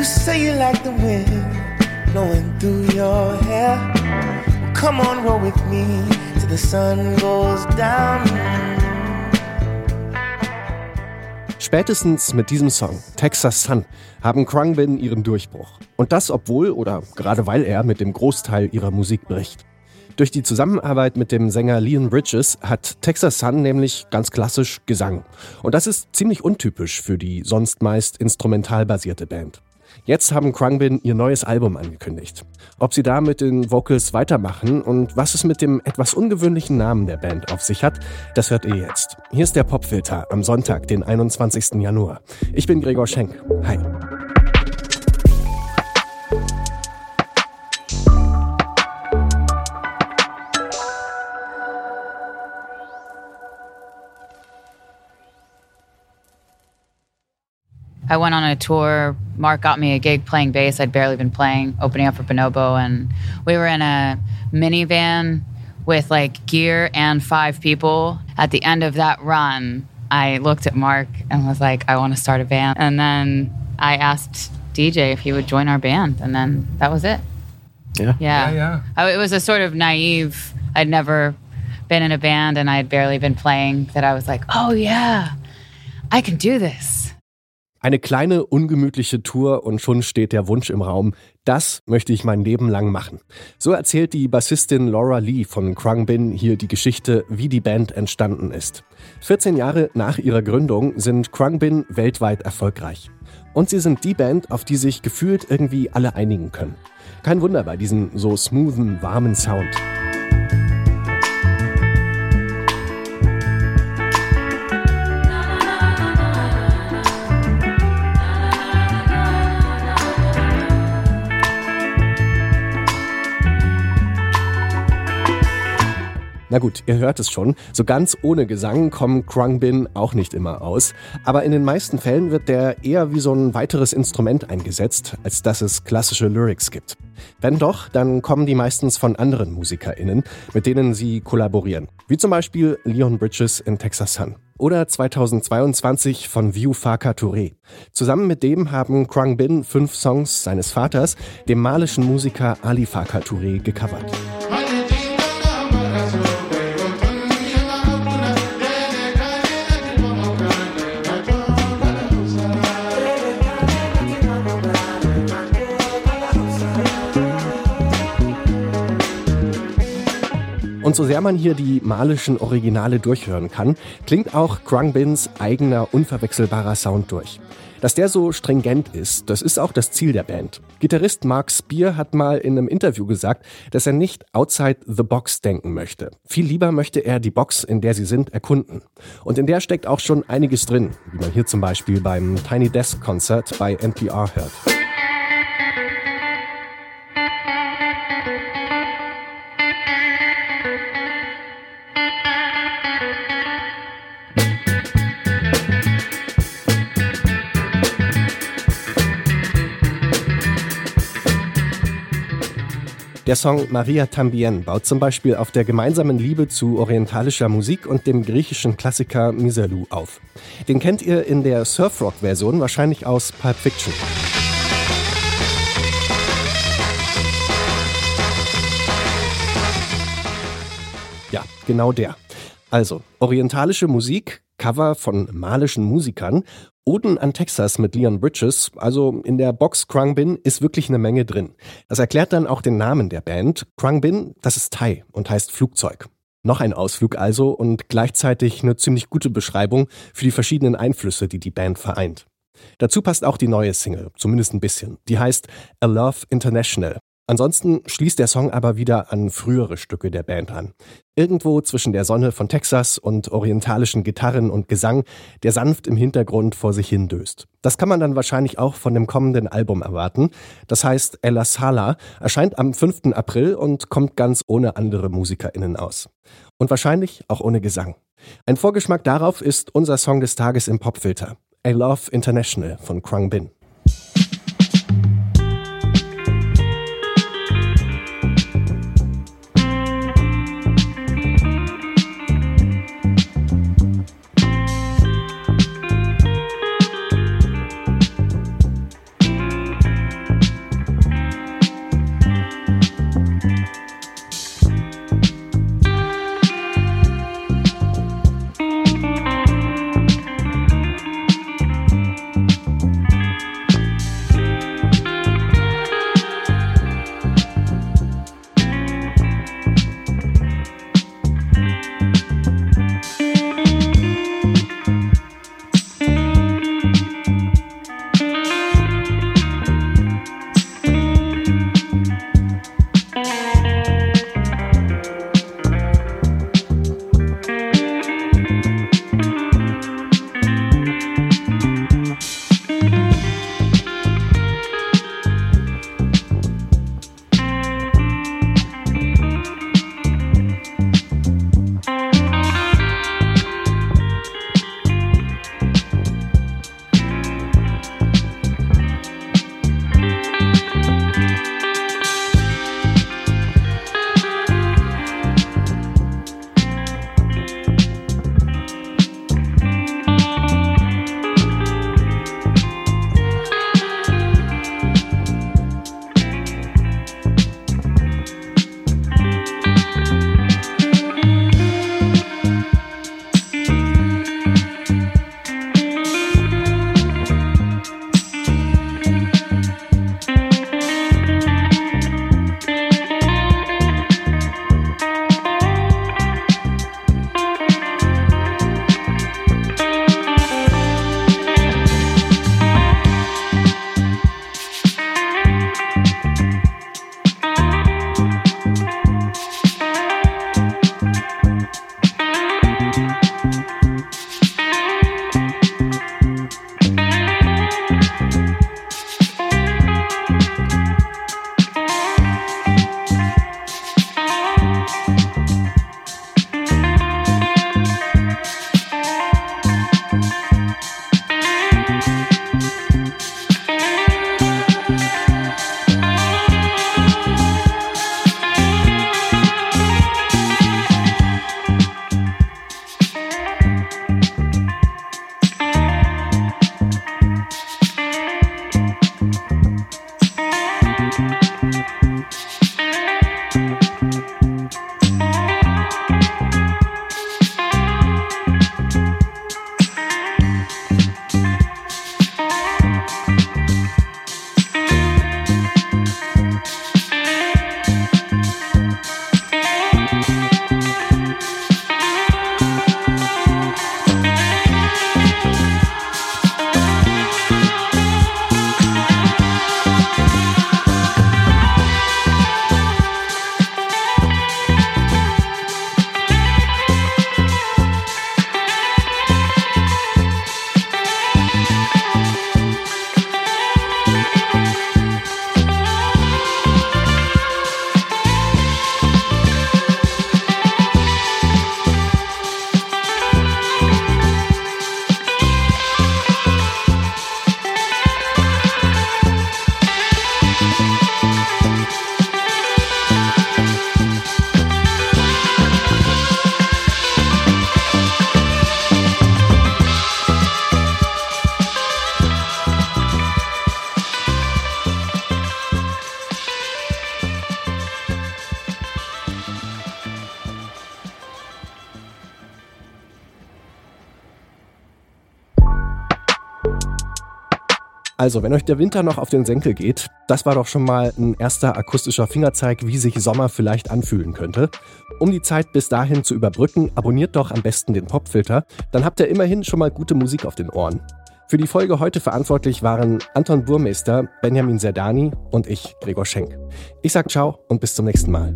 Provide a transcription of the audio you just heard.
You say you like the wind blowing through your hair. Come on, roll with me till the sun goes down. Spätestens mit diesem Song, Texas Sun, haben Krungbin ihren Durchbruch. Und das obwohl oder gerade weil er mit dem Großteil ihrer Musik bricht. Durch die Zusammenarbeit mit dem Sänger Leon Bridges hat Texas Sun nämlich ganz klassisch Gesang. Und das ist ziemlich untypisch für die sonst meist instrumental basierte Band. Jetzt haben Krungbin ihr neues Album angekündigt. Ob sie da mit den Vocals weitermachen und was es mit dem etwas ungewöhnlichen Namen der Band auf sich hat, das hört ihr jetzt. Hier ist der Popfilter am Sonntag, den 21. Januar. Ich bin Gregor Schenk. Hi. I went on a tour. Mark got me a gig playing bass. I'd barely been playing, opening up for Bonobo, and we were in a minivan with like gear and five people. At the end of that run, I looked at Mark and was like, I want to start a band. And then I asked DJ if he would join our band, and then that was it. Yeah. Yeah. Yeah, yeah. I, it was a sort of naive, I'd never been in a band and I had barely been playing that I was like, oh yeah, I can do this. Eine kleine, ungemütliche Tour und schon steht der Wunsch im Raum, das möchte ich mein Leben lang machen. So erzählt die Bassistin Laura Lee von Krungbin hier die Geschichte, wie die Band entstanden ist. 14 Jahre nach ihrer Gründung sind Krungbin weltweit erfolgreich. Und sie sind die Band, auf die sich gefühlt irgendwie alle einigen können. Kein Wunder bei diesem so smoothen, warmen Sound. Na gut, ihr hört es schon, so ganz ohne Gesang kommen Krungbin auch nicht immer aus. Aber in den meisten Fällen wird der eher wie so ein weiteres Instrument eingesetzt, als dass es klassische Lyrics gibt. Wenn doch, dann kommen die meistens von anderen MusikerInnen, mit denen sie kollaborieren. Wie zum Beispiel Leon Bridges in Texas Sun. Oder 2022 von View Farka Touré. Zusammen mit dem haben Krungbin fünf Songs seines Vaters, dem malischen Musiker Ali Farka Touré, gecovert. Und so sehr man hier die malischen Originale durchhören kann, klingt auch Krungbins eigener unverwechselbarer Sound durch. Dass der so stringent ist, das ist auch das Ziel der Band. Gitarrist Mark Spear hat mal in einem Interview gesagt, dass er nicht outside the box denken möchte. Viel lieber möchte er die Box, in der sie sind, erkunden. Und in der steckt auch schon einiges drin, wie man hier zum Beispiel beim Tiny Desk Concert bei NPR hört. Der Song Maria Tambien baut zum Beispiel auf der gemeinsamen Liebe zu orientalischer Musik und dem griechischen Klassiker Miserlou auf. Den kennt ihr in der Surfrock-Version wahrscheinlich aus Pulp Fiction. Ja, genau der. Also, orientalische Musik, Cover von malischen Musikern, Oden an Texas mit Leon Bridges, also in der Box Krungbin ist wirklich eine Menge drin. Das erklärt dann auch den Namen der Band. Krungbin, das ist Thai und heißt Flugzeug. Noch ein Ausflug also und gleichzeitig eine ziemlich gute Beschreibung für die verschiedenen Einflüsse, die die Band vereint. Dazu passt auch die neue Single, zumindest ein bisschen. Die heißt A Love International Ansonsten schließt der Song aber wieder an frühere Stücke der Band an. Irgendwo zwischen der Sonne von Texas und orientalischen Gitarren und Gesang, der sanft im Hintergrund vor sich hin döst. Das kann man dann wahrscheinlich auch von dem kommenden Album erwarten. Das heißt Ella Sala, erscheint am 5. April und kommt ganz ohne andere MusikerInnen aus. Und wahrscheinlich auch ohne Gesang. Ein Vorgeschmack darauf ist unser Song des Tages im Popfilter. I Love International von Krung Bin. Also, wenn euch der Winter noch auf den Senkel geht, das war doch schon mal ein erster akustischer Fingerzeig, wie sich Sommer vielleicht anfühlen könnte. Um die Zeit bis dahin zu überbrücken, abonniert doch am besten den Popfilter, dann habt ihr immerhin schon mal gute Musik auf den Ohren. Für die Folge heute verantwortlich waren Anton Burmeister, Benjamin Serdani und ich, Gregor Schenk. Ich sag ciao und bis zum nächsten Mal.